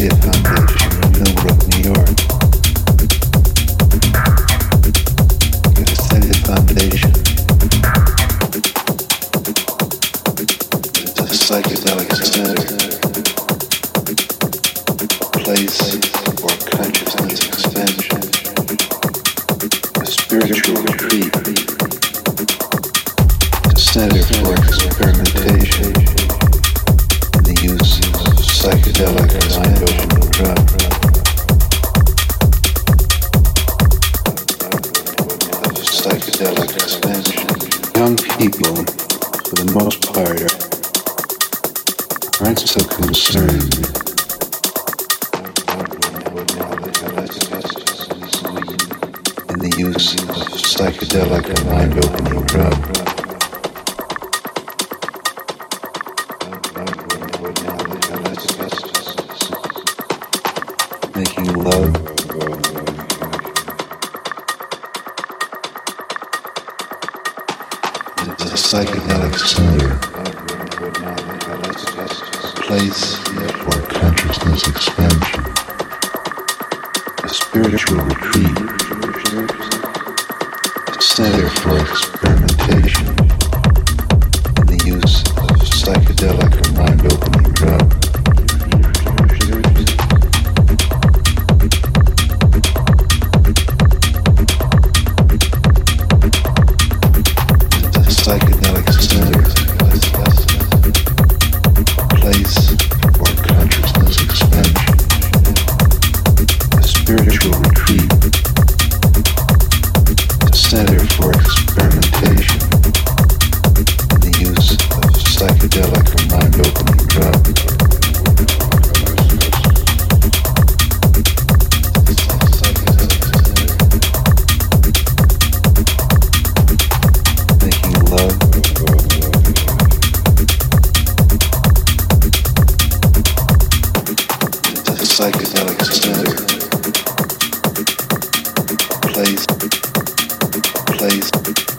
совета. Psychedelic center. Place. Place.